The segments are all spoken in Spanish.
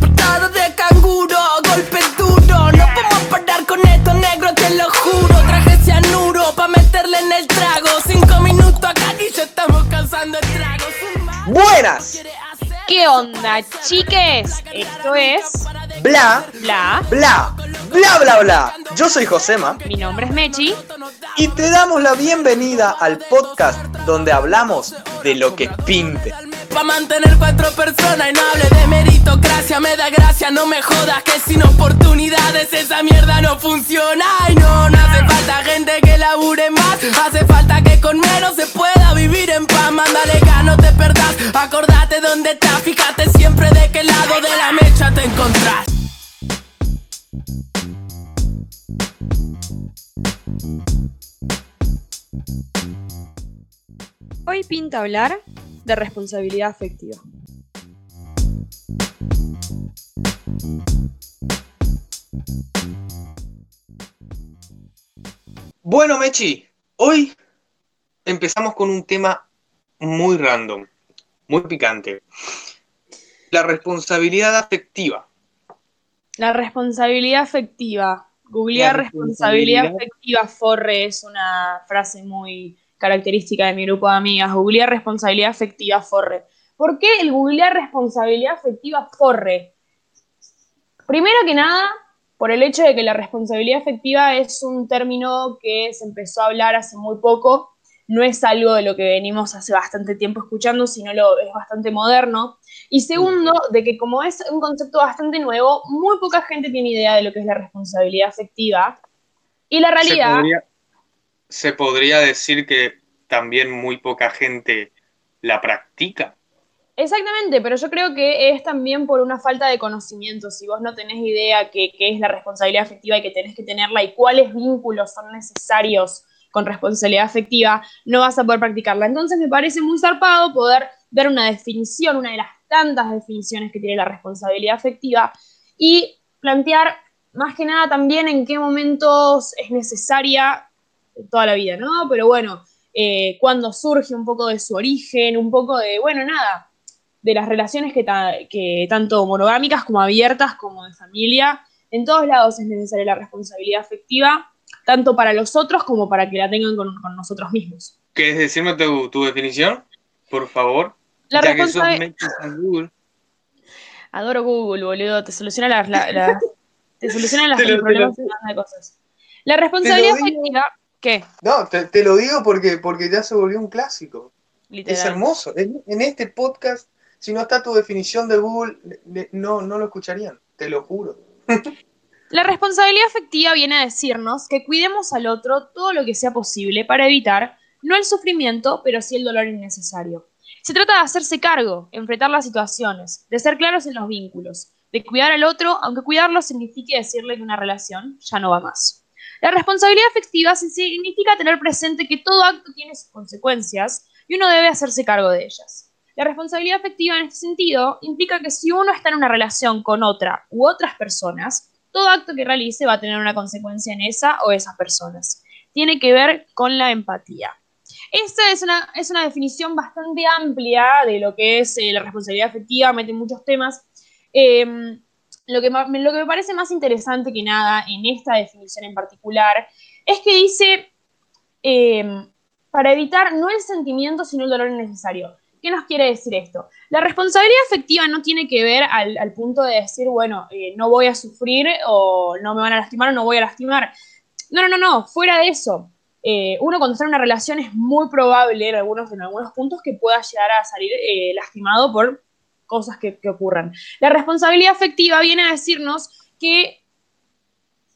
Portado de canguro, golpe duro. No podemos parar con esto, negro, te lo juro. Traje cianuro pa' meterle en el trago. Cinco minutos acá y ya estamos cansando el trago. Buenas. ¿Qué onda, chiques? Esto es Bla, Bla. bla, bla, bla, bla. Yo soy Josema Mi nombre es Mechi. y te damos la bienvenida al podcast donde hablamos de lo que pinte. Pa' mantener cuatro personas y no hable de meritocracia. Me da gracia, no me jodas que sin oportunidades esa mierda no funciona. Y no, no hace falta gente que labure más. Hace falta que con menos se pueda vivir en paz. Mándale gas, no te perdás, acordate dónde estás. Fíjate siempre de qué lado de la mecha te encontrás. Hoy pinta hablar de responsabilidad afectiva. Bueno, Mechi, hoy empezamos con un tema muy random, muy picante. La responsabilidad afectiva. La responsabilidad afectiva. Googlear responsabilidad responsabilidad- afectiva forre es una frase muy característica de mi grupo de amigas. Googlear responsabilidad afectiva forre. ¿Por qué el googlear responsabilidad afectiva forre? Primero que nada, por el hecho de que la responsabilidad afectiva es un término que se empezó a hablar hace muy poco, no es algo de lo que venimos hace bastante tiempo escuchando, sino lo, es bastante moderno. Y segundo, de que como es un concepto bastante nuevo, muy poca gente tiene idea de lo que es la responsabilidad afectiva. Y la Se realidad, podría, se podría decir que también muy poca gente la practica. exactamente, pero yo creo que es también por una falta de conocimiento. Si vos no tenés idea qué qué es la responsabilidad afectiva y que tenés que tenerla y cuáles vínculos son necesarios con responsabilidad afectiva, no vas a poder practicarla. Entonces me parece muy zarpado poder dar una definición, una de las tantas definiciones que tiene la responsabilidad afectiva y plantear más que nada también en qué momentos es necesaria toda la vida, ¿no? Pero bueno, eh, cuando surge un poco de su origen, un poco de, bueno, nada, de las relaciones que, ta- que tanto monogámicas como abiertas, como de familia, en todos lados es necesaria la responsabilidad afectiva, tanto para los otros como para que la tengan con, con nosotros mismos. ¿Quieres decirme tu, tu definición? Por favor. La ya que sos Google. Adoro Google, boludo, te soluciona las, la- la- te soluciona las Te problemas de cosas. La responsabilidad digo. afectiva, ¿qué? No, te, te lo digo porque, porque ya se volvió un clásico. Literal. Es hermoso. En, en este podcast, si no está tu definición de Google, le- le- no, no lo escucharían. Te lo juro. La responsabilidad afectiva viene a decirnos que cuidemos al otro todo lo que sea posible para evitar no el sufrimiento, pero sí el dolor innecesario. Se trata de hacerse cargo, enfrentar las situaciones, de ser claros en los vínculos, de cuidar al otro, aunque cuidarlo signifique decirle que una relación ya no va más. La responsabilidad afectiva significa tener presente que todo acto tiene sus consecuencias y uno debe hacerse cargo de ellas. La responsabilidad afectiva en este sentido implica que si uno está en una relación con otra u otras personas, todo acto que realice va a tener una consecuencia en esa o esas personas. Tiene que ver con la empatía. Esta es una, es una definición bastante amplia de lo que es eh, la responsabilidad afectiva, mete muchos temas. Eh, lo, que, lo que me parece más interesante que nada en esta definición en particular es que dice, eh, para evitar no el sentimiento, sino el dolor innecesario. ¿Qué nos quiere decir esto? La responsabilidad afectiva no tiene que ver al, al punto de decir, bueno, eh, no voy a sufrir o no me van a lastimar o no voy a lastimar. No, no, no, no, fuera de eso. Eh, uno cuando está en una relación es muy probable en algunos, en algunos puntos que pueda llegar a salir eh, lastimado por cosas que, ocurran. La responsabilidad afectiva viene a decirnos que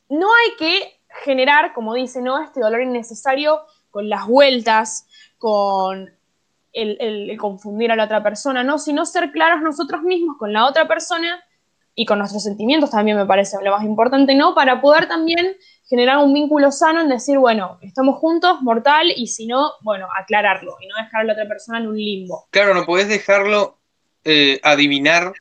no hay que generar, como dice, ¿no? este dolor innecesario con las vueltas, con el, el- el confundir a la otra persona, ¿no? Sino ser claros nosotros mismos con la otra persona y con nuestros sentimientos también me parece lo más importante, ¿no? Para poder también generar un vínculo sano en decir, bueno, estamos juntos, mortal, y si no, bueno, aclararlo y no dejar a la otra persona en un limbo. Claro, no podés dejarlo eh, adivinar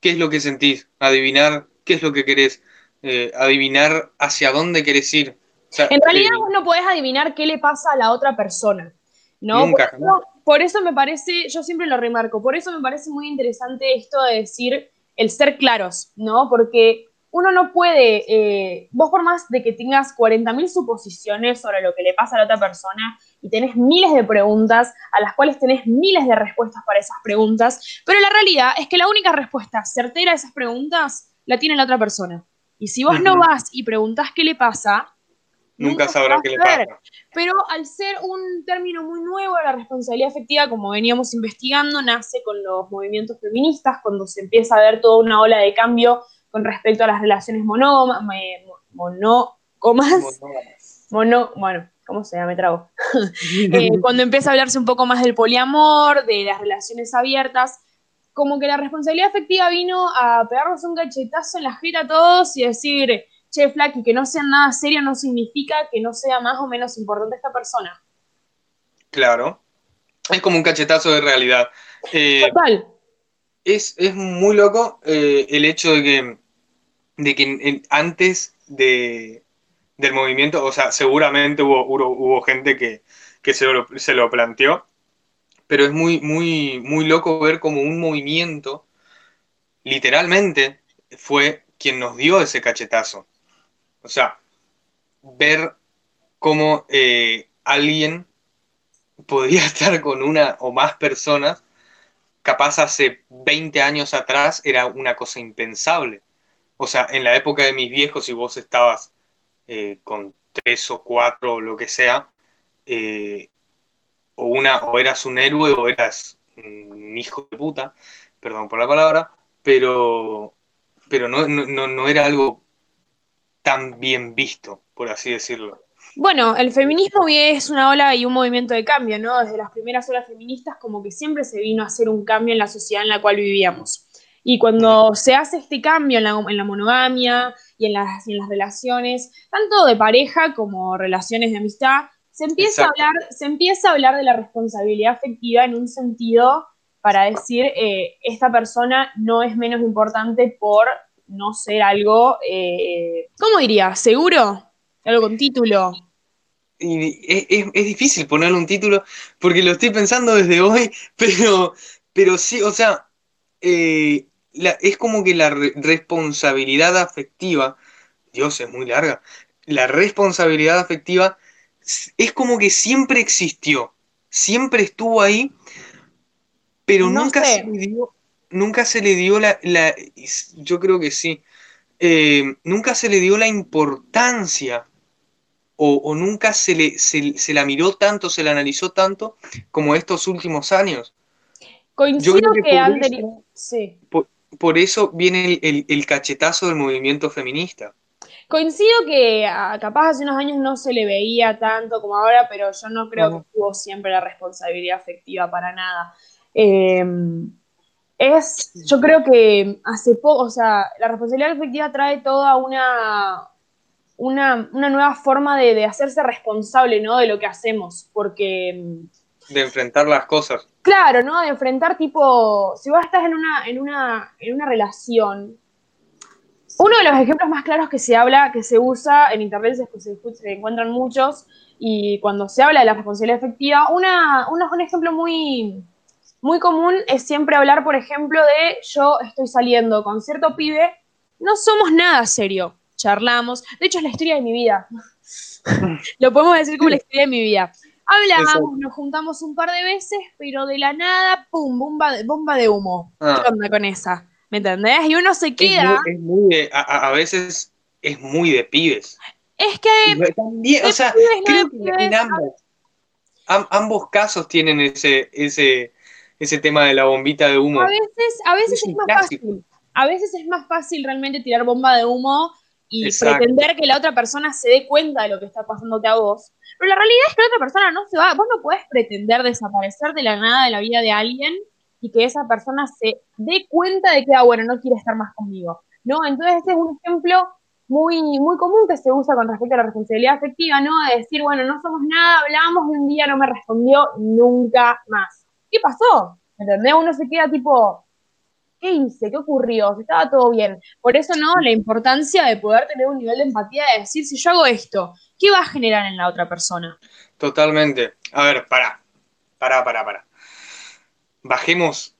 qué es lo que sentís, adivinar qué es lo que querés, eh, adivinar hacia dónde querés ir. O sea, En realidad eh, vos no podés adivinar qué le pasa a la otra persona, ¿no? Nunca, Por ejemplo, por eso me parece, yo siempre lo remarco, por eso me parece muy interesante esto de decir el ser claros, ¿no? Porque uno no puede, eh, vos por más de que tengas 40.000 suposiciones sobre lo que le pasa a la otra persona y tenés miles de preguntas a las cuales tenés miles de respuestas para esas preguntas, pero la realidad es que la única respuesta certera a esas preguntas la tiene la otra persona. Y si vos no vas y preguntás qué le pasa, nunca, sabrás qué le pasa. Pero al ser un término muy nuevo, la responsabilidad afectiva, como veníamos investigando, nace con los movimientos feministas, cuando se empieza a ver toda una ola de cambio con respecto a las relaciones monógamas, monógamas, mono, bueno, ¿cómo se llama? Me trago. Eh, cuando empieza a hablarse un poco más del poliamor, de las relaciones abiertas, como que la responsabilidad afectiva vino a pegarnos un cachetazo en la jeta a todos y decir, che, Flaky, que no sea nada serio no significa que no sea más o menos importante esta persona. Claro. Es como un cachetazo de realidad. Eh, Total. Es, muy loco eh, el hecho de que de que antes de, del movimiento, o sea, seguramente hubo, gente que, se, lo, se, lo, planteó, pero es muy, muy, muy loco ver como un movimiento, literalmente, fue quien nos dio ese cachetazo. O sea, ver cómo eh, alguien podía estar con una o más personas, capaz hace 20 años atrás era una cosa impensable. O sea, en la época de mis viejos, si vos estabas eh, con tres o cuatro o lo que sea, eh, o, una, o eras un héroe o eras un hijo de puta, perdón por la palabra, pero, pero no, no era algo tan bien visto, por así decirlo. Bueno, el feminismo es una ola y un movimiento de cambio, ¿no? Desde las primeras olas feministas como que siempre se vino a hacer un cambio en la sociedad en la cual vivíamos. Y cuando se hace este cambio en la, monogamia y en, las, en las relaciones, tanto de pareja como relaciones de amistad, se empieza, a hablar, se empieza a hablar de la responsabilidad afectiva en un sentido para decir, eh, esta persona no es menos importante por no ser algo, eh, ¿cómo diría? ¿Seguro? Algo con título. es, es, difícil ponerle un título porque lo estoy pensando desde hoy, pero, pero sí, o sea, eh, es como que la responsabilidad afectiva, Dios es muy larga, la responsabilidad afectiva es como que siempre existió, siempre estuvo ahí, pero nunca, se le dio, nunca se le dio la, yo creo que sí, eh, nunca se le dio la importancia o, nunca se, le, se, la miró tanto, se la analizó tanto como estos últimos años. Coincido que, que sí por eso viene el, cachetazo del movimiento feminista. Coincido que capaz hace unos años no se le veía tanto como ahora, pero yo no creo que tuvo siempre la responsabilidad afectiva para nada. Em, es, yo creo que hace poco, o sea, la responsabilidad afectiva trae toda una, una, nueva forma de, de, hacerse responsable, ¿no? De lo que hacemos, porque em, de enfrentar las cosas. Claro, ¿no? De enfrentar tipo, si vos estás en una, en una, en una relación, uno de los ejemplos más claros que se habla, que se usa en internet, es que se, se encuentran muchos, y cuando se habla de la responsabilidad efectiva, una, un ejemplo muy, muy común es siempre hablar, por ejemplo, de yo estoy saliendo con cierto pibe, no somos nada serio, charlamos, de hecho es la historia de mi vida, lo podemos decir como la historia de mi vida. Hablábamos, nos juntamos un par de veces, pero de la nada, pum, bomba de, bomba de humo. ¿Qué ah. onda con esa? ¿Me entendés? Y uno se queda. Es muy, a, veces es muy de pibes. Es que. También, o sea, creo que en ambos, ambos casos tienen ese, ese, ese tema de la bombita de humo. A veces, a veces es, más fácil. A veces es más fácil realmente tirar bomba de humo y pretender que la otra persona se dé cuenta de lo que está pasándote a vos. Pero la realidad es que la otra persona no se va, vos no puedes pretender desaparecer de la nada de la vida de alguien y que esa persona se dé cuenta de que, ah, bueno, no quiere estar más conmigo. ¿No? Entonces este es un ejemplo muy, muy común que se usa con respecto a la responsabilidad afectiva, ¿no? De decir, bueno, no somos nada, hablamos un día no me respondió nunca más. ¿Qué pasó? ¿Entendés? Uno se queda tipo, ¿qué hice? ¿Qué ocurrió? Estaba todo bien. Por eso, ¿no? La importancia de poder tener un nivel de empatía de decir, si yo hago esto, ¿qué va a generar en la otra persona? Totalmente. A ver, para, para, para, para. bajemos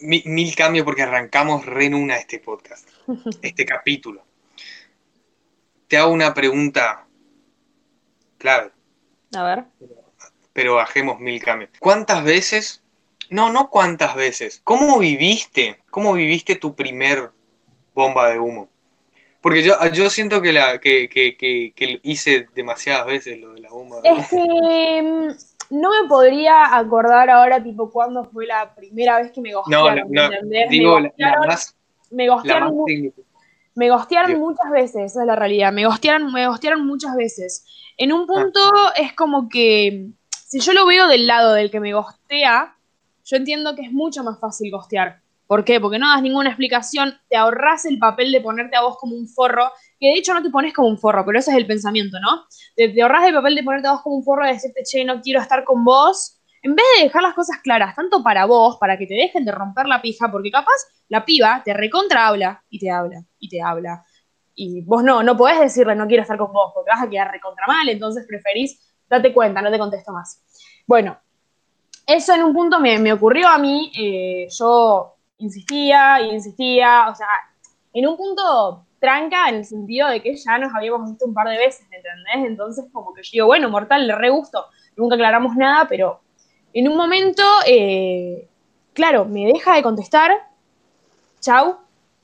mi- mil cambios porque arrancamos re en una este podcast, este capítulo. Te hago una pregunta clave, A ver. pero bajemos mil cambios. ¿Cuántas veces? No, no cuántas veces. ¿Cómo viviste? ¿Cómo viviste tu primer bomba de humo? Porque yo, yo siento que, la, que, que, que, que hice demasiadas veces lo de la bomba. Es que mm, no me podría acordar ahora, tipo, cuándo fue la primera vez que me No, gostearon, ¿me no, entendés? digo me la más, me la gostearon más. Me gostearon muchas veces, esa es la realidad. Me gostearon, me gostearon muchas veces. En un punto es como que, si yo lo veo del lado del que me gostea, yo entiendo que es mucho más fácil gostear. ¿Por qué? Porque no das ninguna explicación, te ahorras el papel de ponerte a vos como un forro, que de hecho no te pones como un forro, pero ese es el pensamiento, ¿no? Te, te ahorras el papel de ponerte a vos como un forro, de decirte, che, no quiero estar con vos, en vez de dejar las cosas claras, tanto para vos, para que te dejen de romper la pija, porque capaz la piba te recontra habla y te habla y te habla. Y vos no, no podés decirle no quiero estar con vos, porque vas a quedar recontra mal, entonces preferís, date cuenta, no te contesto más. Bueno, eso en un punto me, me ocurrió a mí, eh, yo insistía y insistía, o sea, en un punto tranca en el sentido de que ya nos habíamos visto un par de veces, ¿me entendés? Entonces como que yo digo, bueno, mortal, le re gusto, nunca aclaramos nada, pero en un momento, eh, claro, me deja de contestar, chau,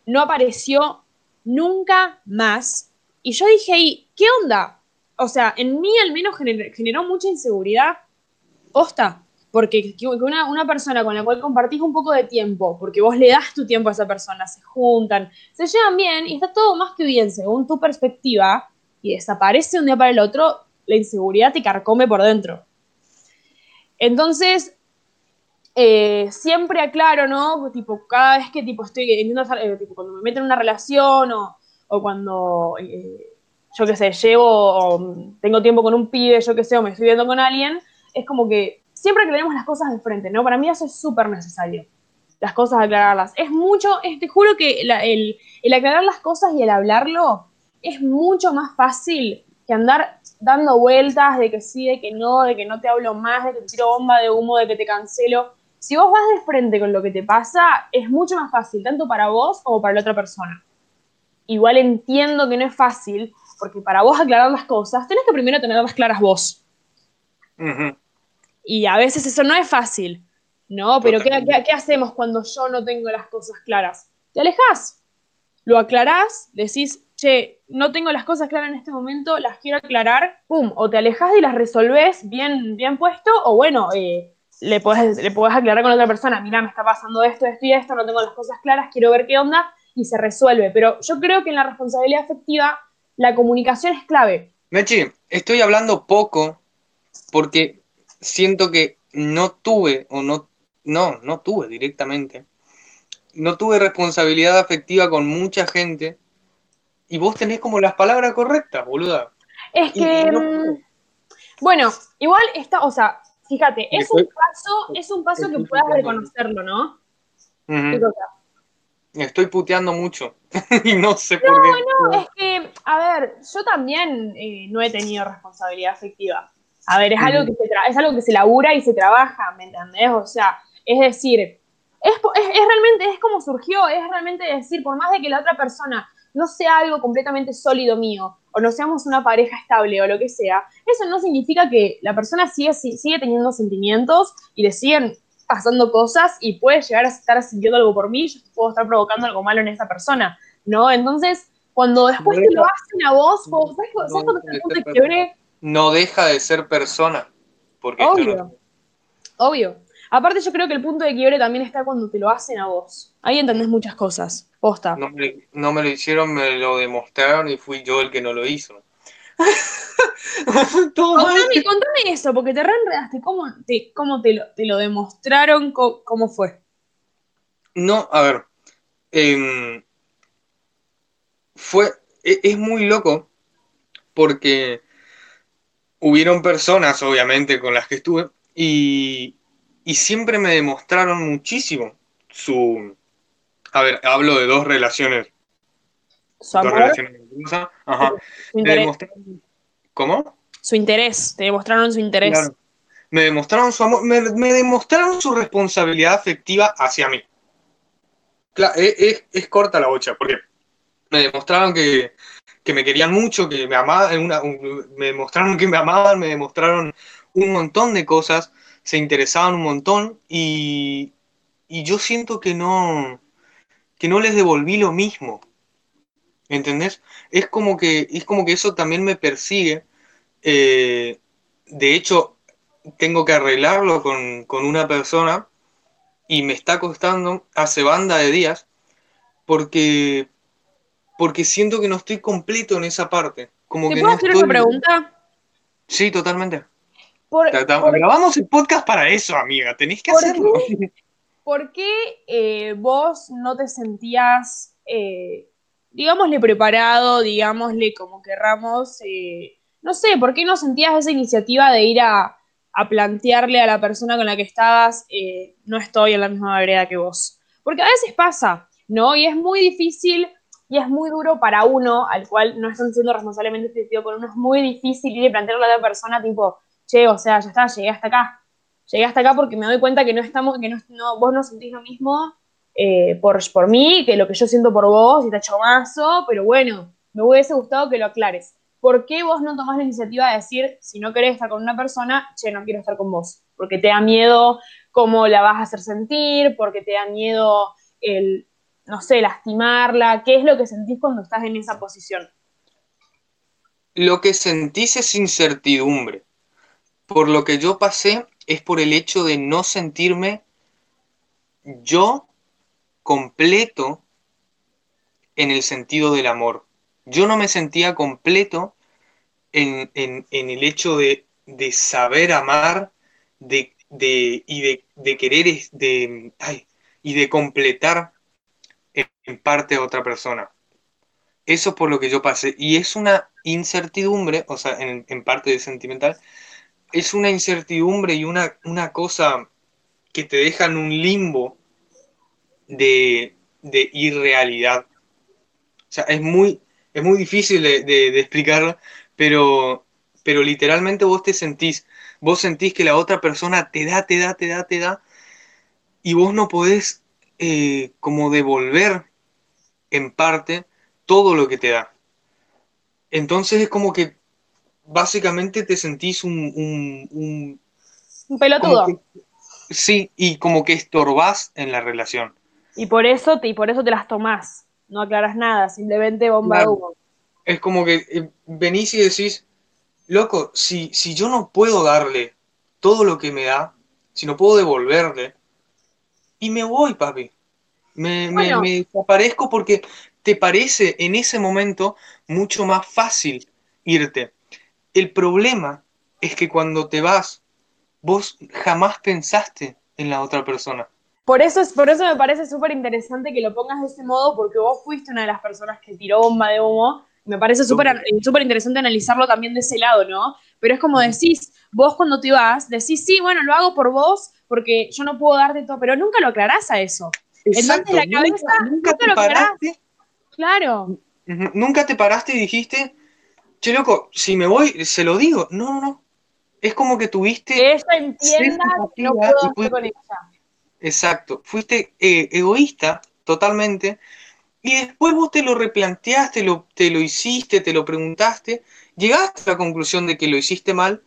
no apareció nunca más. Y yo dije, ¿y qué onda? O sea, en mí al menos gener- generó mucha inseguridad. Posta. Porque que- una, una persona con la cual compartís un poco de tiempo, porque vos le das tu tiempo a esa persona, se juntan, se llevan bien y está todo más que bien según tu perspectiva, y desaparece de un día para el otro, la inseguridad te carcome por dentro. Entonces, eh, siempre aclaro, ¿no? Tipo, cada vez que tipo estoy intento hacer, eh, tipo, cuando me meto en una relación o, o cuando eh, yo qué sé, llevo o tengo tiempo con un pibe, yo qué sé, o me estoy viendo con alguien, es como que siempre aclaremos las cosas de frente, ¿no? Para mí eso es súper necesario. Las cosas aclararlas. Es mucho, es- te juro que el, aclarar las cosas y el hablarlo es mucho más fácil que andar dando vueltas de que sí, de que no, de que no te hablo más, de que tiro bomba de humo, de que te cancelo. Si vos vas de frente con lo que te pasa, es mucho más fácil, tanto para vos como para la otra persona. Igual entiendo que no es fácil, porque para vos aclarar las cosas, tenés que primero tenerlas claras vos. Ujú. Y a veces eso no es fácil, ¿no? Pero ¿qué, Totalmente. qué, qué hacemos cuando yo no tengo las cosas claras? Te alejas, lo aclarás, decís, che, no tengo las cosas claras en este momento, las quiero aclarar, pum, o te alejas y las resolvés bien, bien puesto, o bueno, eh, le, podés, le podés aclarar con otra persona, mira, me está pasando esto, esto y esto, no tengo las cosas claras, quiero ver qué onda, y se resuelve. Pero yo creo que en la responsabilidad afectiva la comunicación es clave. Mechi, estoy hablando poco porque siento que no tuve, o no, no, no tuve directamente, no tuve responsabilidad afectiva con mucha gente y vos tenés como las palabras correctas, boluda. Es que, no mm, bueno, igual está, o sea, fíjate, es un paso, es un paso que puedas puteando. reconocerlo, ¿no? Ujú. ¿Qué cosa? Estoy puteando mucho y no sé por qué. No, es que, a ver, yo también eh, no he tenido responsabilidad afectiva. A ver, es algo, que se es algo que se labura y se trabaja, ¿me entendés? O sea, es decir, es, es, es realmente, es como surgió, es realmente decir, por más de que la otra persona no sea algo completamente sólido mío, o no seamos una pareja estable o lo que sea, eso no significa que la persona sigue, si- sigue teniendo sentimientos y le siguen pasando cosas y puede llegar a estar sintiendo algo por mí, yo puedo estar provocando algo malo en esa persona, ¿no? Entonces, cuando después No te lo hacen a vos, ¿sabes, cu- no ¿sabes cuándo deja está el de punto ser de quiebre? No deja de ser persona. Porque Obvio. no- Obvio. Aparte, yo creo que el punto de quiebre también está cuando te lo hacen a vos. Ahí entendés muchas cosas. Posta. no me, no me lo hicieron, me lo demostraron y fui yo el que no lo hizo. Contame, contame eso, porque te reenredaste. ¿Cómo te, cómo te, lo, te lo demostraron? Co- ¿Cómo, fue? No, a ver. em, fue. e- Es muy loco porque hubieron personas, obviamente, con las que estuve y, y siempre me demostraron muchísimo su. A ver, hablo de dos relaciones. Su Dos relaciones Ajá. Me demostraron. ¿Cómo? Su interés. Te demostraron su interés. Claro. me demostraron su amor, me, me demostraron su responsabilidad afectiva hacia mí. Claro, es, es- es corta la bocha, porque me demostraron que, que me querían mucho, que me amaban, me demostraron que me amaban, me demostraron un montón de cosas, se interesaban un montón y, yo siento que no, que no les devolví lo mismo. ¿Entendés? Es como que, es como que eso también me persigue. Eh, de hecho, tengo que arreglarlo con una persona y me está costando hace banda de días porque, porque siento que no estoy completo en esa parte. Como ¿Te que puedo no hacer estoy... una pregunta? Sí, totalmente. Por, Grabamos el podcast para eso, amiga. Tenés que ¿Por hacerlo. ¿Por qué eh, vos no te sentías, eh, digámosle, preparado, digámosle como querramos, eh, no sé, ¿por qué no sentías esa iniciativa de ir a, a plantearle a la persona con la que estabas, no estoy en la misma vereda que vos? Porque a veces pasa, ¿no? Y es muy difícil y es muy duro para uno, al cual no están siendo responsablemente efectivo con uno, es muy difícil ir y plantearle a la otra persona, tipo, che, o sea, ya está, llegué hasta acá llegué hasta acá porque me doy cuenta que no estamos, que no, vos no sentís lo mismo eh, por, por mí, que lo que yo siento por vos, y te chomazo, pero bueno, me hubiese gustado que lo aclares. ¿Por qué vos no tomás la iniciativa de decir, si no querés estar con una persona, che, no quiero estar con vos? Porque te da miedo cómo la vas a hacer sentir, porque te da miedo el, no sé, lastimarla. ¿Qué es lo que sentís cuando estás en esa posición? Lo que sentís es incertidumbre. Por lo que yo pasé es por el hecho de no sentirme yo completo en el sentido del amor. Yo no me sentía completo en, en- el hecho de, de saber amar de, de- y de, de querer ay, y de completar en, parte a otra persona. Eso es por lo que yo pasé. Y es una incertidumbre, o sea, en, en parte de sentimental, es una incertidumbre y una, una cosa que te deja en un limbo de, de irrealidad. O sea, es muy, es muy difícil de, de- pero, pero literalmente vos te sentís, vos sentís que la otra persona te da, te da, te da, te da, y vos no podés eh, como devolver en parte todo lo que te da. Entonces es como que básicamente te sentís un, un- un- Un pelotudo. que- sí, y como que estorbás en la relación. Y por eso te, y por eso te las tomás. No aclaras nada, simplemente bomba de Claro. humo. Es como que eh, venís y decís, loco, si, si yo no puedo darle todo lo que me da, si no puedo devolverle, y me voy, papi. Me, Bueno. me desaparezco porque te parece en ese momento mucho más fácil irte. El problema es que cuando te vas, vos jamás pensaste en la otra persona. Por eso, es, por eso me parece súper interesante que lo pongas de ese modo, porque vos fuiste una de las personas que tiró bomba de humo. Me parece súper eh, súper interesante analizarlo también de ese lado, ¿no? Pero es como decís, vos cuando te vas, decís, sí, bueno, lo hago por vos, porque yo no puedo darte todo, pero nunca lo aclarás a eso. Entonces la cabeza nunca, te lo paraste, Claro. nunca te paraste y dijiste, che loco, si me voy, se lo digo. No, no, no. Es como que tuviste Que ella entienda que no puedo fuiste- con ella. Exacto, fuiste eh, egoísta totalmente y después vos te lo replanteaste, lo, te lo hiciste, te lo preguntaste, llegaste a la conclusión de que lo hiciste mal,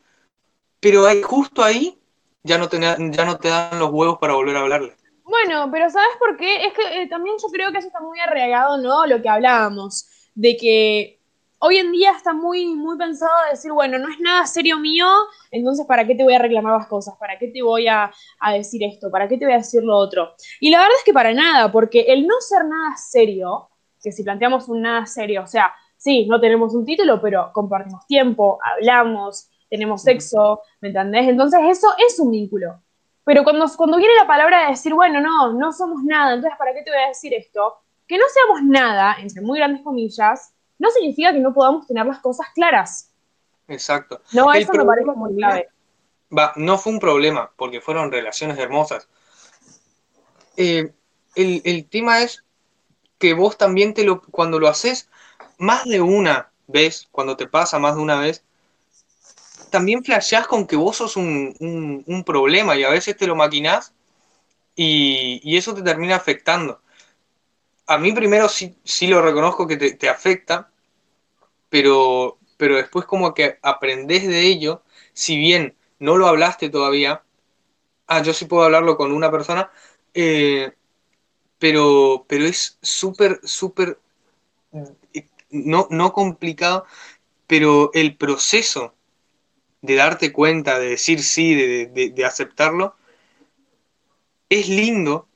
pero ahí, justo ahí ya no, te, ya no te dan los huevos para volver a hablarle. Bueno, pero ¿sabes por qué? Es que eh, también yo creo que eso está muy arraigado, ¿no? Lo que hablábamos, de que hoy en día está muy, muy pensado decir, bueno, no es nada serio mío, entonces ¿para qué te voy a reclamar las cosas? ¿Para qué te voy a, a decir esto? ¿Para qué te voy a decir lo otro? Y la verdad es que para nada, porque el no ser nada serio, que si planteamos un nada serio, o sea, sí, no tenemos un título, pero compartimos tiempo, hablamos, tenemos sexo, ¿me entendés? Entonces eso es un vínculo. Pero cuando, cuando viene la palabra de decir, bueno, no, no somos nada, entonces ¿para qué te voy a decir esto? Que no seamos nada, entre muy grandes comillas, no significa que no podamos tener las cosas claras. Exacto. No, eso me parece muy clave. Va, no fue un problema, porque fueron relaciones hermosas. Eh, el, el tema es que vos también te lo, cuando lo haces más de una vez, cuando te pasa más de una vez, también flasheás con que vos sos un, un- problema y a veces te lo maquinás y, y eso te termina afectando. A mí primero sí, sí lo reconozco que te, te afecta, pero, pero después como que aprendés de ello, si bien no lo hablaste todavía, ah, yo sí puedo hablarlo con una persona, eh, pero, pero es súper, súper, eh, no, no complicado, pero el proceso de darte cuenta, de decir sí, de, de- de aceptarlo, es lindo,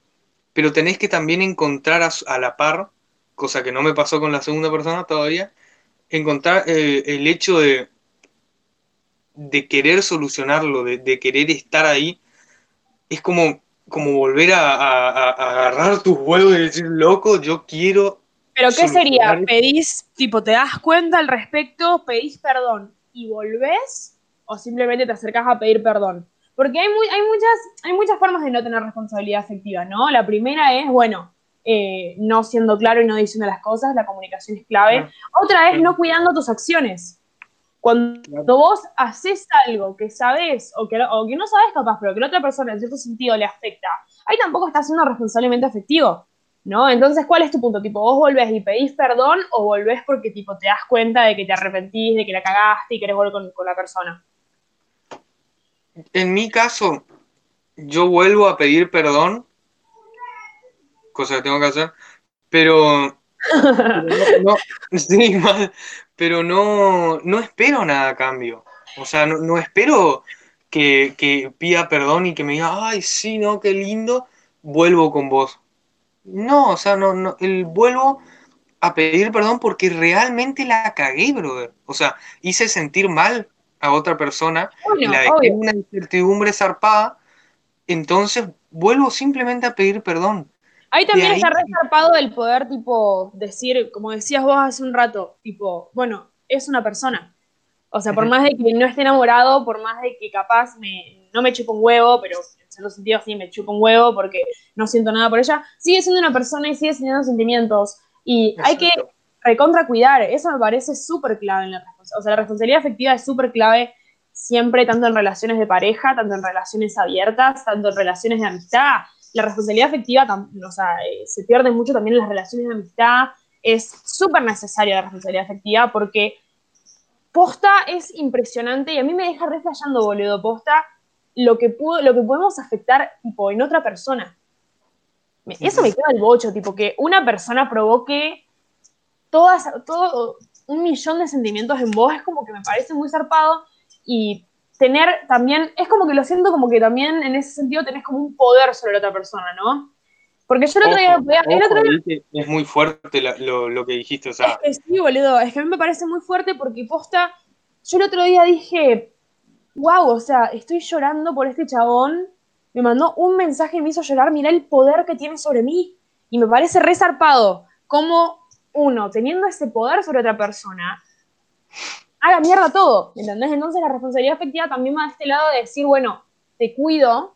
pero tenés que también encontrar a, a la par, cosa que no me pasó con la segunda persona todavía, encontrar eh, el hecho de, de querer solucionarlo, de, de querer estar ahí, es como, como volver a, a- a- a agarrar tus huevos y decir, loco, yo quiero... ¿Pero qué sería? ¿Pedís, tipo, te das cuenta al respecto, pedís perdón y volvés? ¿O simplemente te acercás a pedir perdón? Porque hay, muy, hay, muchas, hay muchas formas de no tener responsabilidad afectiva, ¿no? La primera es, bueno, eh, no siendo claro y no diciendo las cosas, la comunicación es clave. Otra es no cuidando tus acciones. Cuando vos haces algo que sabes o que, o que no sabes capaz, pero que la otra persona en cierto sentido le afecta, ahí tampoco estás siendo responsablemente afectivo, ¿no? Entonces, ¿cuál es tu punto? Tipo, ¿vos volvés y pedís perdón o volvés porque tipo te das cuenta de que te arrepentís, de que la cagaste y querés volver con, con la persona? En mi caso, yo vuelvo a pedir perdón, cosa que tengo que hacer, pero, no, no- mal, pero no espero nada a cambio. O sea, no, no espero que, que pida perdón y que me diga, ay, sí, no, qué lindo, vuelvo con vos. No, o sea, no, no, el vuelvo a pedir perdón porque realmente la cagué, brother. O sea, hice sentir mal a otra persona y Bueno, la dejé una incertidumbre zarpada, entonces vuelvo simplemente a pedir perdón. Ahí también ahí- está resarpado el poder, tipo, decir, como decías vos hace un rato, tipo, bueno, es una persona. O sea, por más de que no esté enamorado, por más de que capaz me, no me chupa un huevo, pero en cierto sentido sí me chupa un huevo porque no siento nada por ella, sigue siendo una persona y sigue teniendo sentimientos. Y hay que Exacto. recontra cuidar. Eso me parece súper clave en la O sea, la responsabilidad afectiva es súper clave siempre, tanto en relaciones de pareja, tanto en relaciones abiertas, tanto en relaciones de amistad. La responsabilidad afectiva, o sea, eh, se pierde mucho también en las relaciones de amistad. Es súper necesaria la responsabilidad afectiva porque posta es impresionante y a mí me deja reflejando, boludo, posta, lo que, pudo, lo que podemos afectar tipo, en otra persona. Eso me queda el bocho, tipo, que una persona provoque todas, todo un millón de sentimientos en vos, es como que me parece muy zarpado y tener también, es como que lo siento como que también en ese sentido tenés como un poder sobre la otra persona, ¿no? Porque yo el otro día, el otro es muy fuerte la- lo, lo que dijiste, o sea, es que sí, boludo, es que a mí me parece muy fuerte porque posta, yo el otro día dije, wow, o sea, estoy llorando por este chabón, me mandó un mensaje y me hizo llorar, mirá el poder que tiene sobre mí. Y me parece resarpado como uno, teniendo ese poder sobre otra persona, haga mierda todo, ¿me ¿entendés? Entonces la responsabilidad afectiva también va de este lado de decir, bueno, te cuido,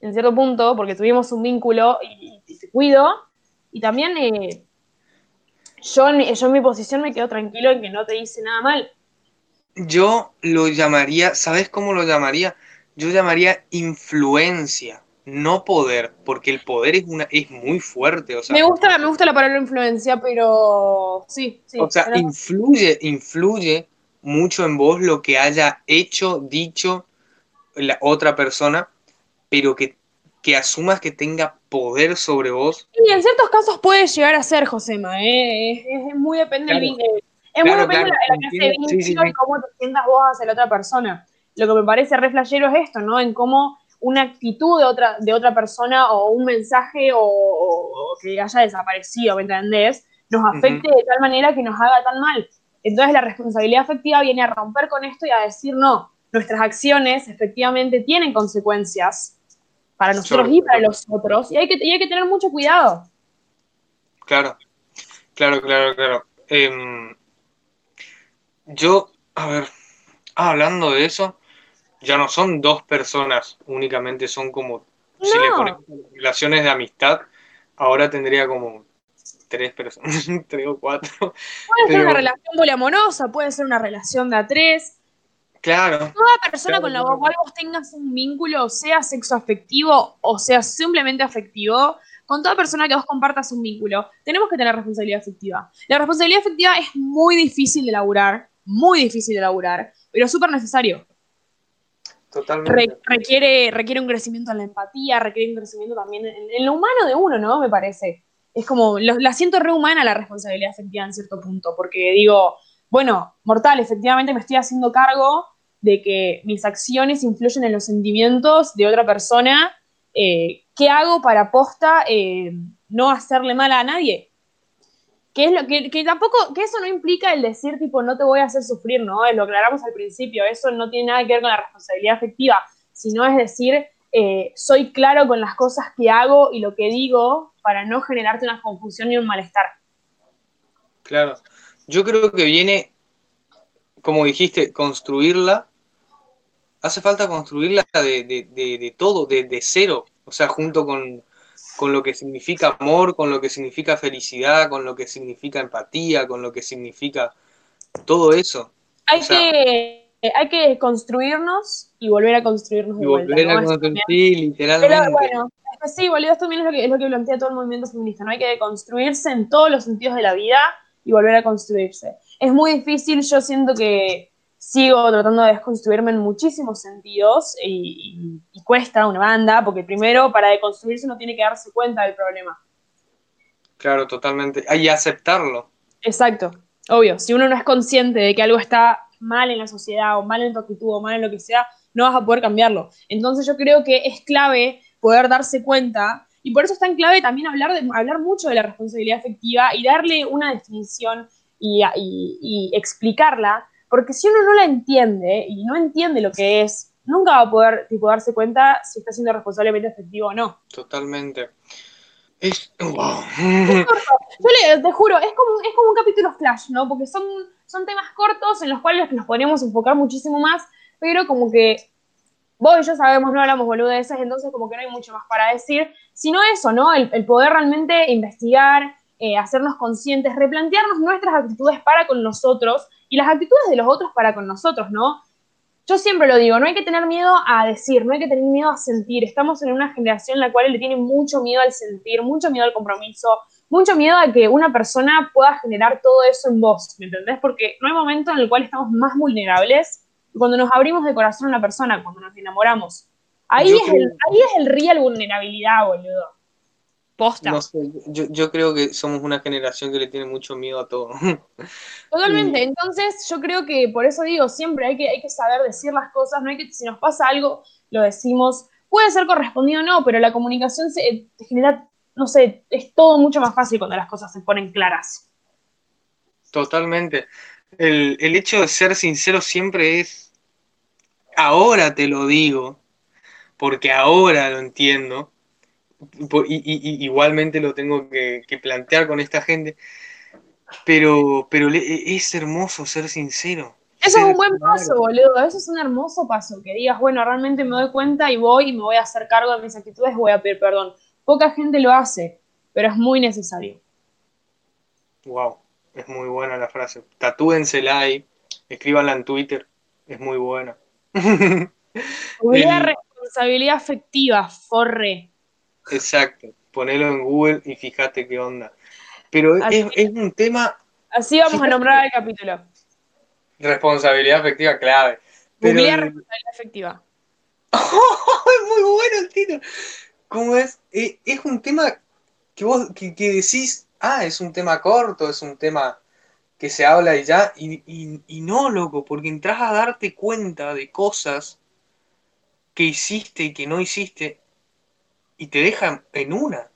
en cierto punto, porque tuvimos un vínculo y, te cuido, y también eh, yo en mi posición me quedo tranquilo en que no te hice nada mal. yo lo llamaría, ¿sabes cómo lo llamaría? Yo llamaría influencia, no poder, porque el poder es una es muy fuerte, o sea, Me gusta, me gusta la palabra influencia, pero sí, sí. o sea, pero- influye, influye mucho en vos lo que haya hecho, dicho la otra persona, pero que, que asumas que tenga poder sobre vos. Y en ciertos casos puede llegar a ser, Josema, ¿eh? es, muy depende del Claro. vínculo. Es Claro, muy depende claro, de la clase de entiendo. Sí, sí, vínculo sí. y cómo te sientas vos hacia la otra persona. Lo que me parece re flashero es esto, ¿no? En cómo una actitud de otra, de otra persona o un mensaje o, que haya desaparecido, ¿me entendés? Nos afecte de tal manera que nos haga tan mal. Entonces la responsabilidad afectiva viene a romper con esto y a decir, no, nuestras acciones efectivamente tienen consecuencias para nosotros Sobre y para los otros, y hay que, y hay que tener mucho cuidado. Claro, claro, claro, claro. Em, yo, a ver, ah, hablando de eso, ya no son dos personas únicamente, son como, si le No. ponemos relaciones de amistad, ahora tendría como tres personas, tres o cuatro. Puede ser una relación poliamorosa, puede ser una relación de a tres. Claro. Toda persona Claro, con la cual vos tengas un vínculo, sea sexo afectivo o sea simplemente afectivo, con toda persona que vos compartas un vínculo, tenemos que tener responsabilidad afectiva. La responsabilidad afectiva es muy difícil de elaborar, muy difícil de elaborar, pero súper necesario. Totalmente. Re- requiere, requiere un crecimiento en la empatía, requiere un crecimiento también en, lo humano de uno, ¿no? Me parece. Es como, lo- la siento re humana la responsabilidad afectiva en cierto punto, porque digo, bueno, mortal, efectivamente me estoy haciendo cargo de que mis acciones influyen en los sentimientos de otra persona. eh, ¿Qué hago para posta eh, no hacerle mal a nadie? Que, es lo, que, tampoco, que eso no implica el decir, tipo, no te voy a hacer sufrir, ¿no? Lo aclaramos al principio, eso no tiene nada que ver con la responsabilidad afectiva, sino es decir, eh, soy claro con las cosas que hago y lo que digo para no generarte una confusión y un malestar. Claro. Yo creo que viene, como dijiste, construirla. Hace falta construirla de, de- de- de todo, de cero. O sea, junto con, con lo que significa amor, con lo que significa felicidad, con lo que significa empatía, con lo que significa todo eso. Hay, O sea- que, hay que construirnos y volver a construirnos de Y vuelta. volver a construir, sí, literalmente. Pero bueno, es que sí, boludo, esto también es lo que, es lo que plantea todo el movimiento feminista, ¿no? Hay que construirse en todos los sentidos de la vida y volver a construirse. Es muy difícil, yo siento que sigo tratando de desconstruirme en muchísimos sentidos y, y- y cuesta una banda, porque primero para deconstruirse uno tiene que darse cuenta del problema. Claro, totalmente. Ah, Y aceptarlo. Exacto, obvio. Si uno no es consciente de que algo está mal en la sociedad o mal en tu actitud o mal en lo que sea, no vas a poder cambiarlo. Entonces yo creo que es clave poder darse cuenta y por eso es tan clave también hablar, de, hablar mucho de la responsabilidad afectiva y darle una definición y explicarla, porque si uno no la entiende y no entiende lo que es, nunca va a poder tipo, darse cuenta si está siendo responsablemente afectivo o no. Totalmente. Es. Wow. Yo le, te juro, es como, es como un capítulo flash, ¿no? Porque son, son temas cortos en los cuales nos podríamos enfocar muchísimo más, pero como que vos y yo sabemos, no hablamos boludeces, entonces como que no hay mucho más para decir, sino eso, ¿no? El, el poder realmente investigar, eh, hacernos conscientes, replantearnos nuestras actitudes para con nosotros y las actitudes de los otros para con nosotros, ¿no? Yo siempre lo digo, no hay que tener miedo a decir, no hay que tener miedo a sentir. Estamos en una generación en la cual le tiene mucho miedo al sentir, mucho miedo al compromiso, mucho miedo a que una persona pueda generar todo eso en vos, ¿me entendés? Porque no hay momento en el cual estamos más vulnerables cuando nos abrimos de corazón a una persona, cuando nos enamoramos. Ahí, Yo es, creo- el, ahí es el real vulnerabilidad, boludo. Posta. No sé, yo, yo creo que somos una generación que le tiene mucho miedo a todo. Totalmente. Entonces, yo creo que por eso digo, siempre hay que, hay que saber decir las cosas, no hay que, si nos pasa algo, lo decimos. Puede ser correspondido o no, pero la comunicación se eh, genera, no sé, es todo mucho más fácil cuando las cosas se ponen claras. Totalmente. El, el hecho de ser sincero siempre es, ahora te lo digo, porque ahora lo entiendo, y, y- igualmente lo tengo que, que plantear con esta gente, pero, pero le- es hermoso ser sincero. Eso es un buen paso, boludo. Eso es un hermoso paso. Que digas, bueno, realmente me doy cuenta y voy y me voy a hacer cargo de mis actitudes, voy a pedir perdón. Poca gente lo hace, pero es muy necesario. Wow, es muy buena la frase. Tatúensela ahí, escríbanla en Twitter, es muy buena. Hubiera responsabilidad afectiva, forre. Exacto, ponelo en Google y fíjate qué onda. Pero Así es, es un tema, Así vamos a nombrar el capítulo. responsabilidad afectiva clave. Pero responsabilidad afectiva. es muy bueno el título. ¿Cómo es? Eh, es un tema que vos que, que decís, ah, es un tema corto, es un tema que se habla y ya, y, y- y no, loco, porque entras a darte cuenta de cosas que hiciste y que no hiciste y te dejan en una.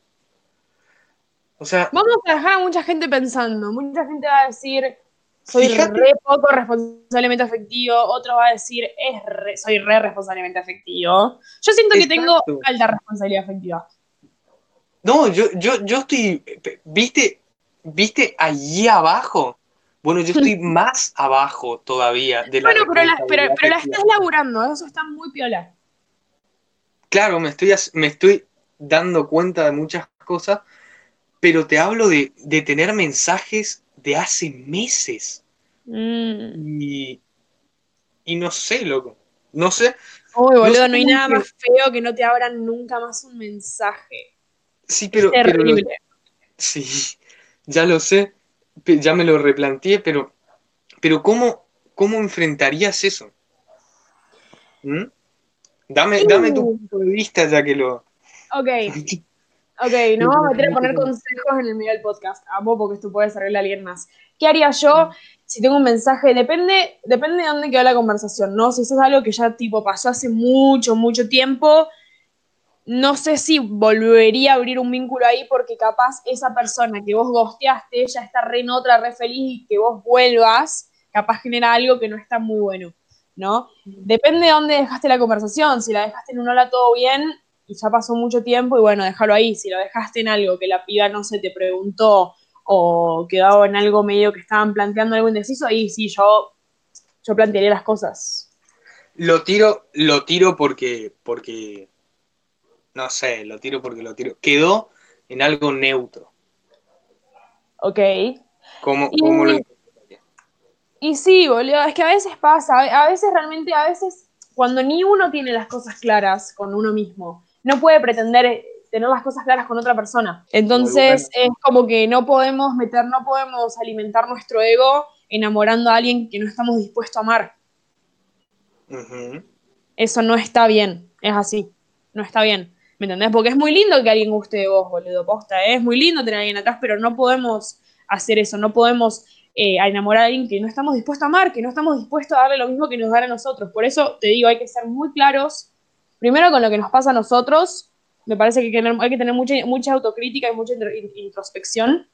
O sea, Vamos a dejar a mucha gente pensando. Mucha gente va a decir, soy Fíjate- re poco responsablemente afectivo. Otro va a decir, es re- soy re responsablemente afectivo. Yo siento que tengo alta responsabilidad afectiva. no, yo, yo, yo estoy, ¿viste? ¿Viste allí abajo? Bueno, yo estoy más abajo todavía de la Bueno, pero la, pero, pero la estás laburando, eso está muy piola. Claro, me estoy, me estoy dando cuenta de muchas cosas, pero te hablo de, de tener mensajes de hace meses. Mm. Y, y no sé, loco. No sé. Uy, No boludo, sé no hay nada que- más feo que no te abran nunca más un mensaje. Sí, pero, pero lo- Terrible. sí, ya lo sé, ya me lo replanteé, pero, pero ¿cómo, cómo enfrentarías eso? ¿Mm? Dame, dame tu punto de vista ya que lo... Ok, ok, nos vamos a meter a poner consejos en el medio del podcast. Amo porque esto puede servirle a alguien más. ¿Qué haría yo si tengo un mensaje? Depende, depende de dónde quedó la conversación, ¿no? Si eso es algo que ya tipo pasó hace mucho, mucho tiempo, no sé si volvería a abrir un vínculo ahí porque capaz esa persona que vos gosteaste ya está re en otra, re feliz y que vos vuelvas, capaz genera algo que no está muy bueno, ¿no? Depende de dónde dejaste la conversación, si la dejaste en un hola todo bien y ya pasó mucho tiempo y bueno, déjalo ahí, si lo dejaste en algo que la piba no se te preguntó o quedó en algo medio que estaban planteando algo indeciso, ahí sí yo, yo plantearía las cosas. Lo tiro, lo tiro porque, porque, no sé, lo tiro porque lo tiro. Quedó en algo neutro. Ok. ¿Cómo, Y- cómo lo Y sí, boludo, es que a veces pasa, a veces realmente, a veces cuando ni uno tiene las cosas claras con uno mismo, no puede pretender tener las cosas claras con otra persona. Entonces es como que no podemos meter, no podemos alimentar nuestro ego enamorando a alguien que no estamos dispuestos a amar. Eso no está bien, es así, no está bien. ¿Me entendés? Porque es muy lindo que alguien guste de vos, boludo, posta, ¿eh? es muy lindo tener a alguien atrás, pero no podemos hacer eso, no podemos eh, enamorar a alguien que no estamos dispuestos a amar, que no estamos dispuestos a darle lo mismo que nos dan a nosotros. Por eso te digo, hay que ser muy claros, primero con lo que nos pasa a nosotros, me parece que hay que tener, hay que tener mucha, mucha autocrítica y mucha intro- introspección,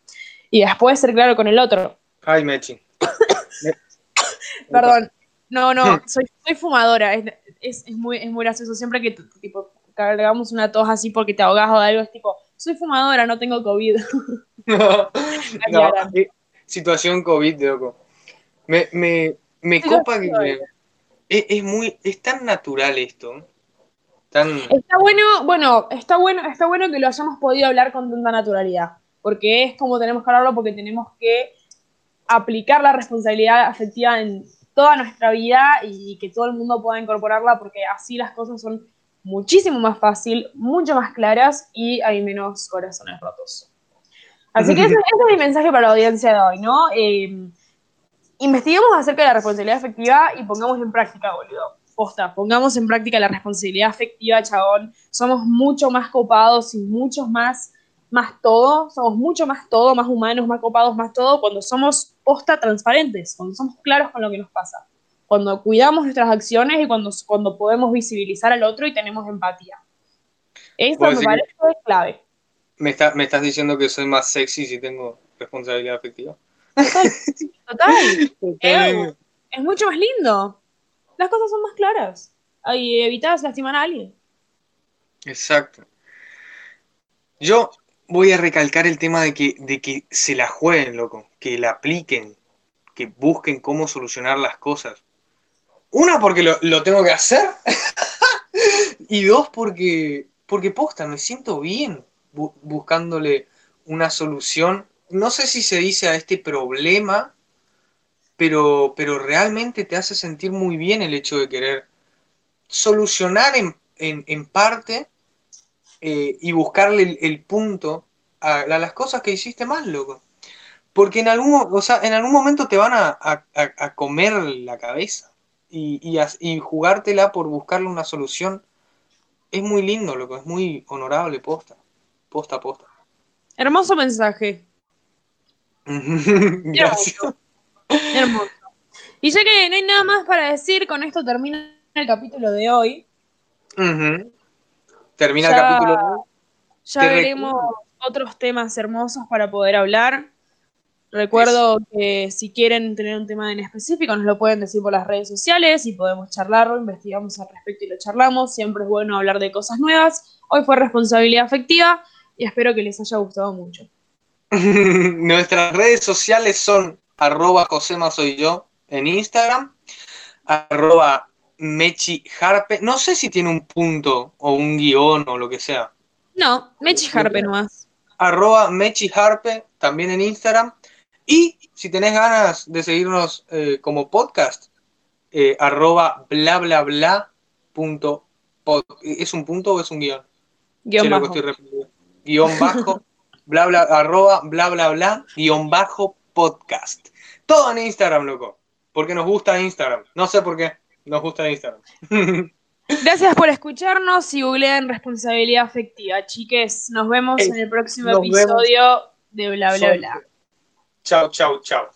y después ser claro con el otro. Ay, Mechi. Perdón. No, no, soy, soy fumadora. Es, es, es muy, es muy gracioso. Siempre que tipo cargamos una tos así porque te ahogas o algo, es tipo, soy fumadora, no tengo COVID. no, eh, situación COVID, loco. Me, me, copa que es, es muy, es tan natural esto. Está bueno, bueno, está bueno, está bueno que lo hayamos podido hablar con tanta naturalidad. Porque es como tenemos que hablarlo, porque tenemos que aplicar la responsabilidad afectiva en toda nuestra vida y que todo el mundo pueda incorporarla, porque así las cosas son muchísimo más fácil, mucho más claras y hay menos corazones rotos. Así que ese, ese es mi mensaje para la audiencia de hoy, ¿no? Eh, investiguemos acerca de la responsabilidad afectiva y pongamos en práctica, boludo. Posta, pongamos en práctica la responsabilidad afectiva, chabón. Somos mucho más copados y muchos más, más todo. Somos mucho más todo, más humanos, más copados, más todo, cuando somos posta transparentes, cuando somos claros con lo que nos pasa. Cuando cuidamos nuestras acciones y cuando, cuando podemos visibilizar al otro y tenemos empatía. Eso me parece clave. me, está- me estás diciendo que soy más sexy si tengo responsabilidad afectiva. Total. Eh, Es mucho más lindo. Las cosas son más claras. Y evitas lastimar a alguien. Exacto. Yo voy a recalcar el tema de que, de que se la jueguen, loco, que la apliquen, que busquen cómo solucionar las cosas. Una, porque lo, lo tengo que hacer. y dos, porque, porque posta, me siento bien bu- buscándole una solución. No sé si se dice a este problema, pero, pero realmente te hace sentir muy bien el hecho de querer solucionar en, en, en parte eh, y buscarle el, el punto a, a las cosas que hiciste mal, loco. Porque en algún, o sea, en algún momento te van a, a- comer la cabeza y, y, y jugártela por buscarle una solución es muy lindo, loco, es muy honorable, posta. Posta, posta. Hermoso mensaje. Gracias. Hermoso. Y ya que no hay nada más para decir, con esto termina el capítulo de hoy. Termina Ya- el capítulo. Ya Te veremos otros temas hermosos para poder hablar. Recuerdo que si quieren tener un tema en específico, nos lo pueden decir por las redes sociales y podemos charlarlo, investigamos al respecto y lo charlamos. Siempre es bueno hablar de cosas nuevas. Hoy fue responsabilidad afectiva y espero que les haya gustado mucho. Nuestras redes sociales son arroba Josema soy yo en Instagram, arroba Mechi Harpe. No sé si tiene un punto o un guion o lo que sea. No, Mechi Harpe nomás. Arroba Mechi Harpe también en Instagram. Y si tenés ganas de seguirnos eh, como podcast, eh, arroba bla bla bla punto pod- ¿Es un punto o es un guion? Guión Che, loco, bajo. estoy repitiendo. Guión bajo, bla bla, arroba bla bla bla, guion bajo podcast. Todo en Instagram, loco. Porque nos gusta Instagram. No sé por qué. Nos gusta Instagram. Gracias por escucharnos y googleen responsabilidad afectiva, chiques. Nos vemos Ey, en el próximo vemos. episodio de Bla Bla Bla. Chao, chao, chao.